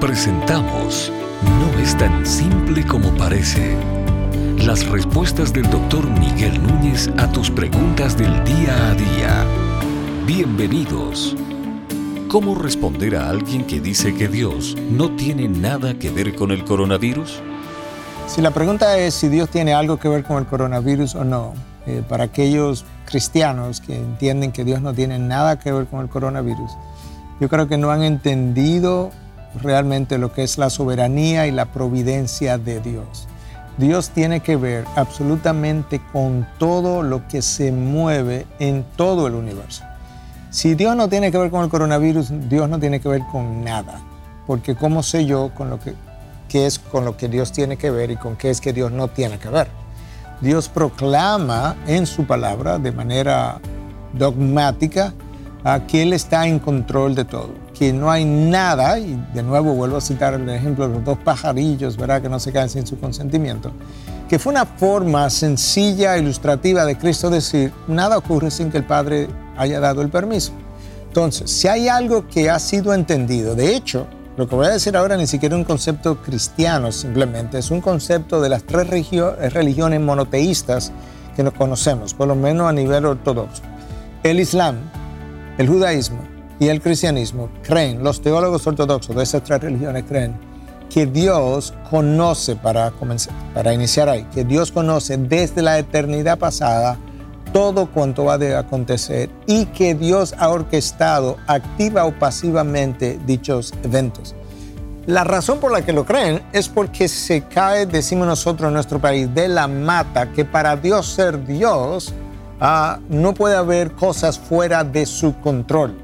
Presentamos No es tan simple como parece. Las respuestas del doctor Miguel Núñez a tus preguntas del día a día. Bienvenidos. ¿Cómo responder a alguien que dice que Dios no tiene nada que ver con el coronavirus? Si la pregunta es si Dios tiene algo que ver con el coronavirus o no, eh, para aquellos cristianos que entienden que Dios no tiene nada que ver con el coronavirus, yo creo que no han entendido realmente lo que es la soberanía y la providencia de Dios. Dios tiene que ver absolutamente con todo lo que se mueve en todo el universo. Si Dios no tiene que ver con el coronavirus, Dios no tiene que ver con nada. Porque ¿cómo sé yo con lo que, qué es con lo que Dios tiene que ver y con qué es que Dios no tiene que ver? Dios proclama en su palabra de manera dogmática que Él está en control de todo, que no hay nada, y de nuevo vuelvo a citar el ejemplo de los dos pajarillos, ¿verdad? Que no se caen sin su consentimiento, que fue una forma sencilla, ilustrativa de Cristo decir, nada ocurre sin que el Padre haya dado el permiso. Entonces, si hay algo que ha sido entendido, de hecho, lo que voy a decir ahora ni siquiera es un concepto cristiano, simplemente es un concepto de las tres religiones monoteístas que nos conocemos, por lo menos a nivel ortodoxo. El Islam, el judaísmo y el cristianismo creen, los teólogos ortodoxos de esas tres religiones creen que Dios conoce, para, comenzar, para iniciar ahí, que Dios conoce desde la eternidad pasada todo cuanto va a acontecer y que Dios ha orquestado activa o pasivamente dichos eventos. La razón por la que lo creen es porque se cae, decimos nosotros en nuestro país, de la mata que para Dios ser Dios, Ah, no puede haber cosas fuera de su control.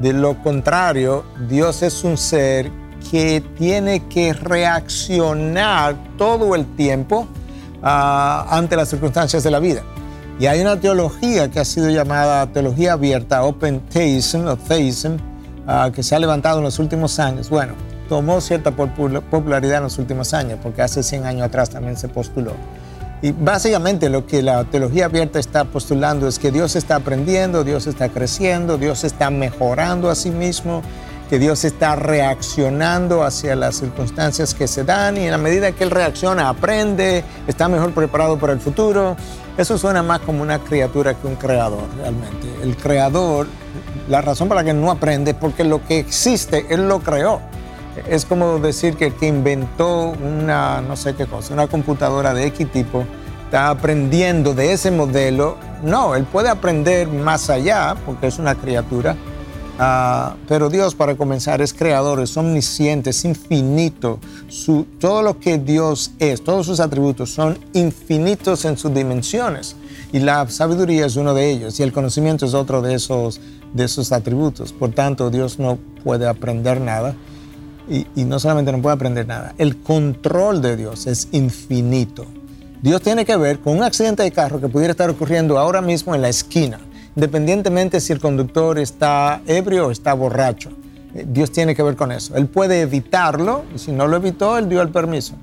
De lo contrario, Dios es un ser que tiene que reaccionar todo el tiempo ah, ante las circunstancias de la vida. Y hay una teología que ha sido llamada teología abierta, Open Theism o Theism, ah, que se ha levantado en los últimos años. Bueno, tomó cierta popularidad en los últimos años, porque hace 100 años atrás también se postuló. Y básicamente lo que la teología abierta está postulando es que Dios está aprendiendo, Dios está creciendo, Dios está mejorando a sí mismo, que Dios está reaccionando hacia las circunstancias que se dan y en la medida que Él reacciona, aprende, está mejor preparado para el futuro. Eso suena más como una criatura que un creador realmente. El creador, la razón para la que no aprende es porque lo que existe, Él lo creó. Es como decir que el que inventó una, no sé qué cosa, una computadora de X tipo, está aprendiendo de ese modelo. No, él puede aprender más allá, porque es una criatura. Ah, pero Dios, para comenzar, es creador, es omnisciente, es infinito. Todo lo que Dios es, todos sus atributos son infinitos en sus dimensiones. Y la sabiduría es uno de ellos, y el conocimiento es otro de esos, de esos atributos. Por tanto, Dios no puede aprender nada y, no solamente no puede aprender nada, el control de Dios es infinito. Dios tiene que ver con un accidente de carro que pudiera estar ocurriendo ahora mismo en la esquina, independientemente si el conductor está ebrio o está borracho. Eh, Dios tiene que ver con eso. Él puede evitarlo y si no lo evitó, Él dio el permiso.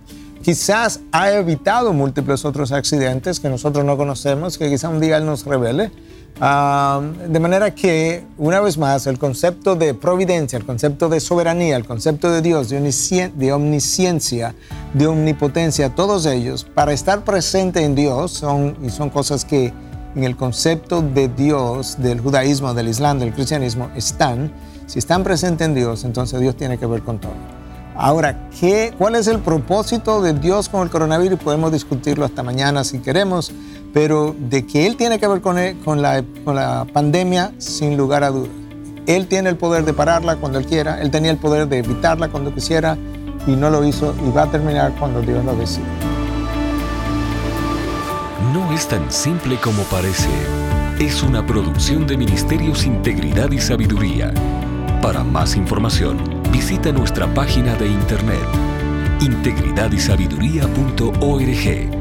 Quizás ha evitado múltiples otros accidentes que nosotros no conocemos, que quizá un día Él nos revele, de manera que, una vez más, el concepto de providencia, el concepto de soberanía, el concepto de Dios, de, omnisciencia, de omnipotencia, todos ellos, para estar presente en Dios, son, y son cosas que en el concepto de Dios, del judaísmo, del islam, del cristianismo, están. Si están presentes en Dios, entonces Dios tiene que ver con todo. Ahora, ¿qué, ¿cuál es el propósito de Dios con el coronavirus? Podemos discutirlo hasta mañana si queremos pero de que Él tiene que ver con, con, la, con la pandemia, sin lugar a dudas. Él tiene el poder de pararla cuando Él quiera, Él tenía el poder de evitarla cuando quisiera y no lo hizo y va a terminar cuando Dios lo decida. No es tan simple como parece. Es una producción de Ministerios Integridad y Sabiduría. Para más información, visita nuestra página de internet integridadysabiduría.org.